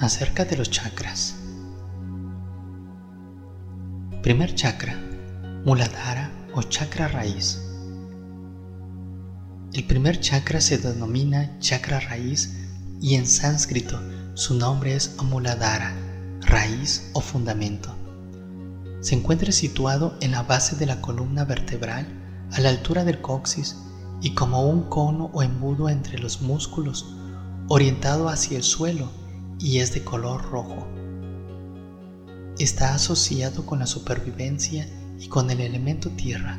acerca de los chakras. Primer chakra, Muladhara o chakra raíz. El primer chakra se denomina chakra raíz y en sánscrito su nombre es Muladhara, raíz o fundamento. Se encuentra situado en la base de la columna vertebral a la altura del coxis y como un cono o embudo entre los músculos, orientado hacia el suelo y es de color rojo. Está asociado con la supervivencia y con el elemento tierra.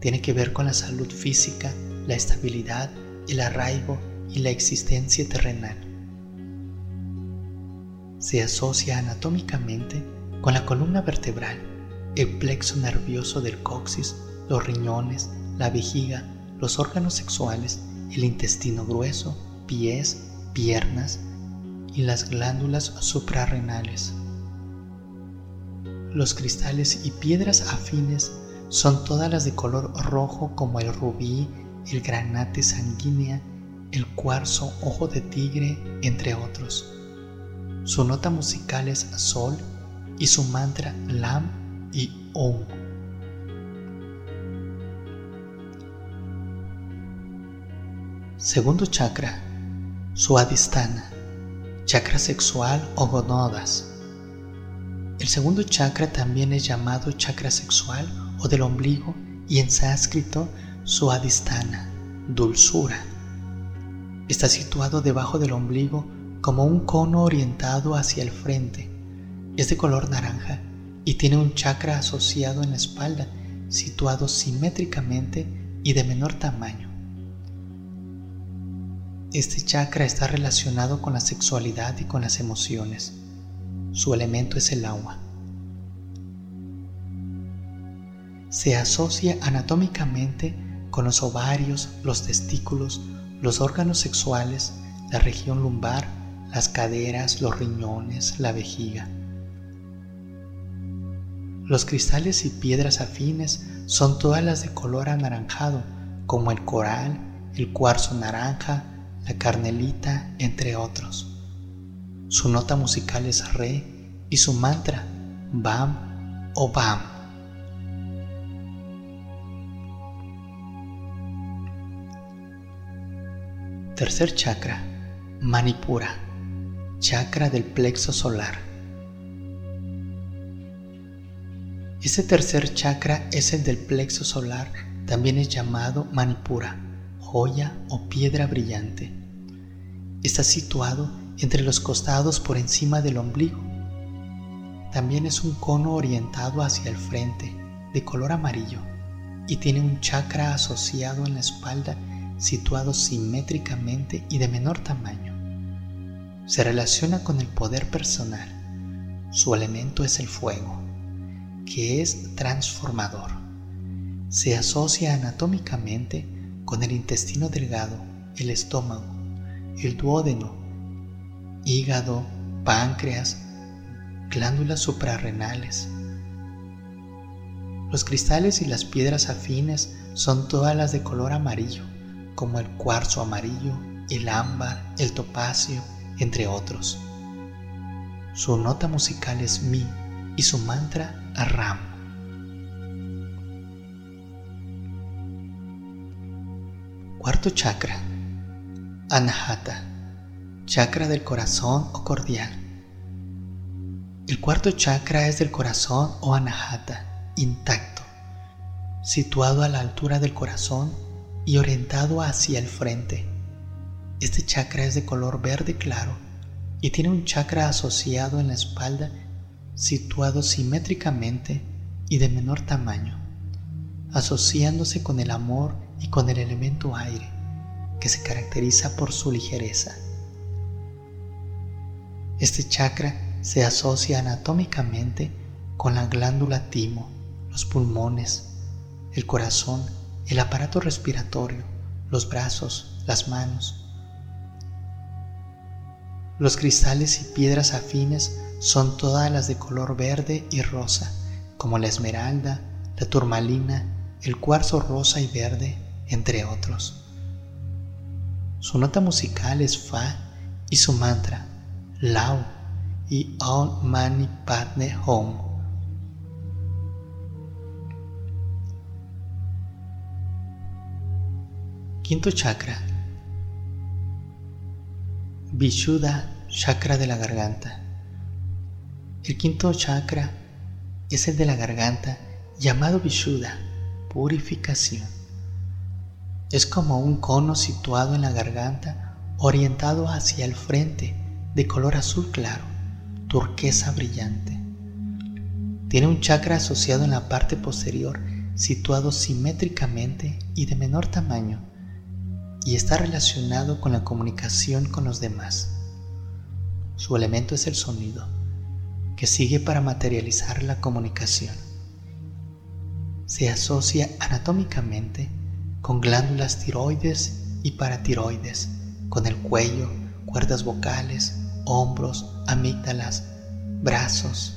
Tiene que ver con la salud física, la estabilidad, el arraigo y la existencia terrenal. Se asocia anatómicamente con la columna vertebral, el plexo nervioso del coxis, los riñones, la vejiga, los órganos sexuales, el intestino grueso, pies, piernas, y las glándulas suprarrenales. Los cristales y piedras afines son todas las de color rojo como el rubí, el granate sanguínea, el cuarzo ojo de tigre, entre otros. Su nota musical es sol y su mantra lam y om. Segundo chakra, Suadhisthana chakra sexual o gonodas. El segundo chakra también es llamado chakra sexual o del ombligo y en sánscrito suadhisthana, dulzura. Está situado debajo del ombligo como un cono orientado hacia el frente. Es de color naranja y tiene un chakra asociado en la espalda, situado simétricamente y de menor tamaño. Este chakra está relacionado con la sexualidad y con las emociones. Su elemento es el agua. Se asocia anatómicamente con los ovarios, los testículos, los órganos sexuales, la región lumbar, las caderas, los riñones, la vejiga. Los cristales y piedras afines son todas las de color anaranjado, como el coral, el cuarzo naranja, la Carnelita, entre otros. Su nota musical es Re y su mantra Bam o Bam. Tercer chakra, Manipura, chakra del plexo solar. Ese tercer chakra es el del plexo solar, también es llamado Manipura joya o piedra brillante. Está situado entre los costados por encima del ombligo. También es un cono orientado hacia el frente, de color amarillo, y tiene un chakra asociado en la espalda situado simétricamente y de menor tamaño. Se relaciona con el poder personal. Su elemento es el fuego, que es transformador. Se asocia anatómicamente con el intestino delgado, el estómago, el duodeno, hígado, páncreas, glándulas suprarrenales. Los cristales y las piedras afines son todas las de color amarillo, como el cuarzo amarillo, el ámbar, el topacio, entre otros. Su nota musical es mi y su mantra Ram. Cuarto chakra. Anahata. Chakra del corazón o cordial. El cuarto chakra es del corazón o anahata, intacto, situado a la altura del corazón y orientado hacia el frente. Este chakra es de color verde claro y tiene un chakra asociado en la espalda situado simétricamente y de menor tamaño, asociándose con el amor y con el elemento aire, que se caracteriza por su ligereza. Este chakra se asocia anatómicamente con la glándula timo, los pulmones, el corazón, el aparato respiratorio, los brazos, las manos. Los cristales y piedras afines son todas las de color verde y rosa, como la esmeralda, la turmalina, el cuarzo rosa y verde, entre otros. Su nota musical es Fa y su mantra Lao y Om Mani Padme Hum. Quinto chakra. Vishuddha, chakra de la garganta. El quinto chakra es el de la garganta llamado Vishuddha, purificación. Es como un cono situado en la garganta orientado hacia el frente de color azul claro, turquesa brillante. Tiene un chakra asociado en la parte posterior situado simétricamente y de menor tamaño y está relacionado con la comunicación con los demás. Su elemento es el sonido, que sigue para materializar la comunicación. Se asocia anatómicamente con glándulas tiroides y paratiroides, con el cuello, cuerdas vocales, hombros, amígdalas, brazos.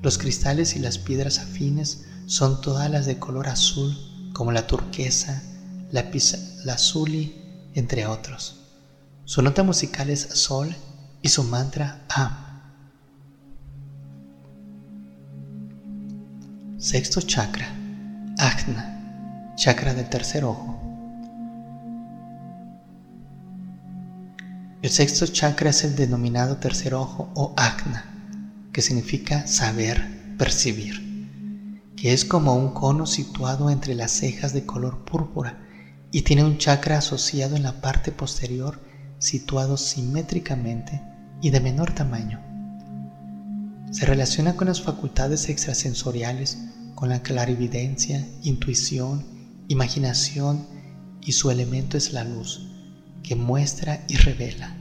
Los cristales y las piedras afines son todas las de color azul como la turquesa, la, lazuli, entre otros. Su nota musical es Sol y su mantra Am. Sexto chakra, Ajna, chakra del tercer ojo. El sexto chakra es el denominado tercer ojo o Ajna, que significa saber, percibir que es como un cono situado entre las cejas de color púrpura y tiene un chakra asociado en la parte posterior situado simétricamente y de menor tamaño. Se relaciona con las facultades extrasensoriales, con la clarividencia, intuición, imaginación y su elemento es la luz, que muestra y revela.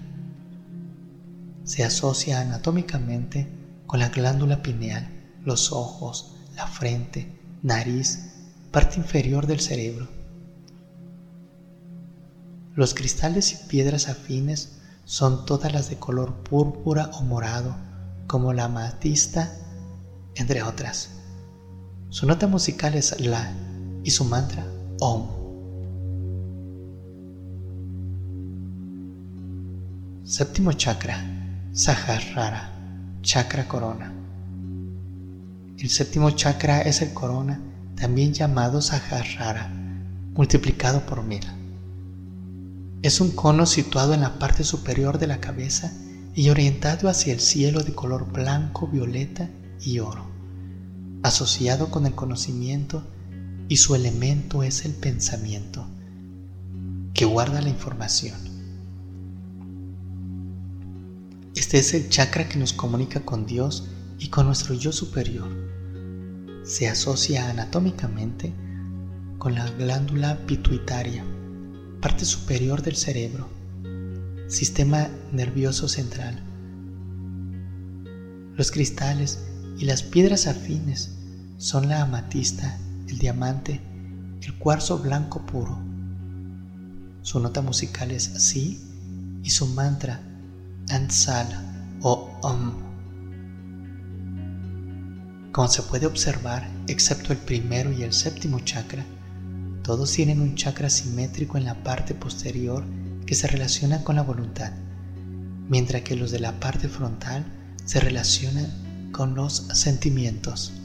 Se asocia anatómicamente con la glándula pineal, los ojos, la frente, nariz, parte inferior del cerebro. Los cristales y piedras afines son todas las de color púrpura o morado, como la amatista, entre otras. Su nota musical es La y su mantra Om. Séptimo chakra, Sahasrara, chakra corona. El séptimo chakra es el corona, también llamado Sahasrara, multiplicado por mil. Es un cono situado en la parte superior de la cabeza y orientado hacia el cielo de color blanco, violeta y oro, asociado con el conocimiento y su elemento es el pensamiento, que guarda la información. Este es el chakra que nos comunica con Dios y con nuestro yo superior se asocia anatómicamente con la glándula pituitaria, parte superior del cerebro, sistema nervioso central. Los cristales y las piedras afines son la amatista, el diamante, el cuarzo blanco puro. Su nota musical es así y su mantra Ansal o Om. Como se puede observar, excepto el primero y el séptimo chakra, todos tienen un chakra simétrico en la parte posterior que se relaciona con la voluntad, mientras que los de la parte frontal se relacionan con los sentimientos.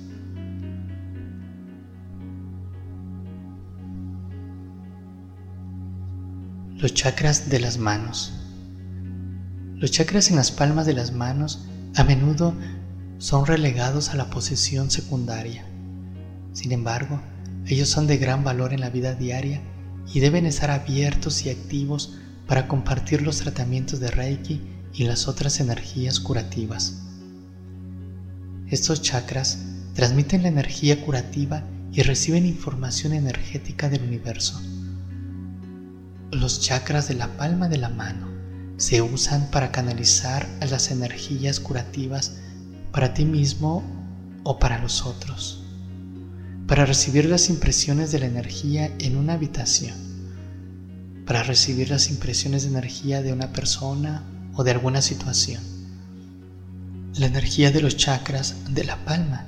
Los chakras de las manos. Los chakras en las palmas de las manos a menudo son relegados a la posesión secundaria. Sin embargo, ellos son de gran valor en la vida diaria y deben estar abiertos y activos para compartir los tratamientos de Reiki y las otras energías curativas. Estos chakras transmiten la energía curativa y reciben información energética del universo. Los chakras de la palma de la mano se usan para canalizar las energías curativas para ti mismo o para los otros, para recibir las impresiones de la energía en una habitación, para recibir las impresiones de energía de una persona o de alguna situación. La energía de los chakras de la palma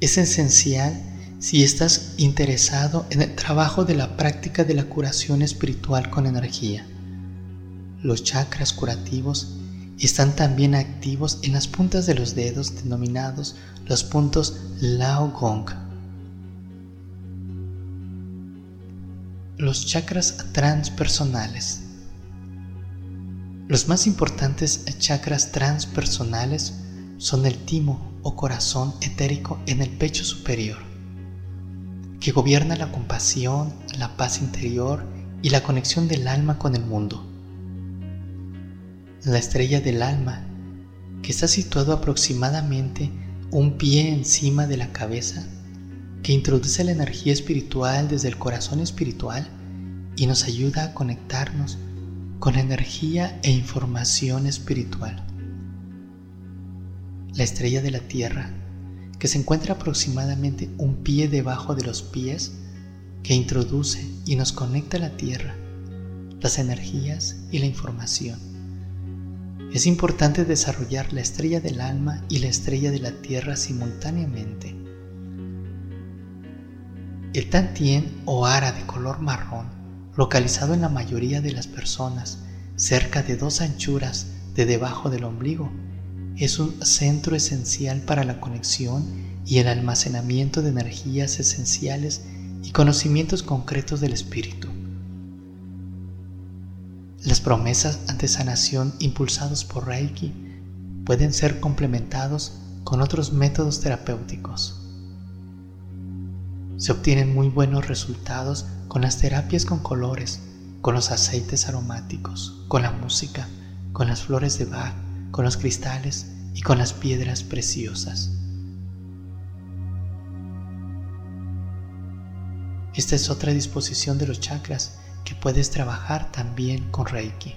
es esencial si estás interesado en el trabajo de la práctica de la curación espiritual con energía. los chakras curativos están también activos en las puntas de los dedos denominados los puntos Lao Gong. Los chakras transpersonales. Los más importantes chakras transpersonales son el timo o corazón etérico en el pecho superior, que gobierna la compasión, la paz interior y la conexión del alma con el mundo la estrella del alma, que está situado aproximadamente un pie encima de la cabeza, que introduce la energía espiritual desde el corazón espiritual y nos ayuda a conectarnos con energía e información espiritual. La estrella de la Tierra, que se encuentra aproximadamente un pie debajo de los pies, que introduce y nos conecta a la Tierra, las energías y la información es importante desarrollar la estrella del alma y la estrella de la tierra simultáneamente. El tantien o ara de color marrón, localizado en la mayoría de las personas cerca de dos anchuras de debajo del ombligo, es un centro esencial para la conexión y el almacenamiento de energías esenciales y conocimientos concretos del espíritu. Las promesas ante sanación impulsados por Reiki pueden ser complementados con otros métodos terapéuticos. Se obtienen muy buenos resultados con las terapias con colores, con los aceites aromáticos, con la música, con las flores de Bach, con los cristales y con las piedras preciosas. Esta es otra disposición de los chakras que puedes trabajar también con Reiki.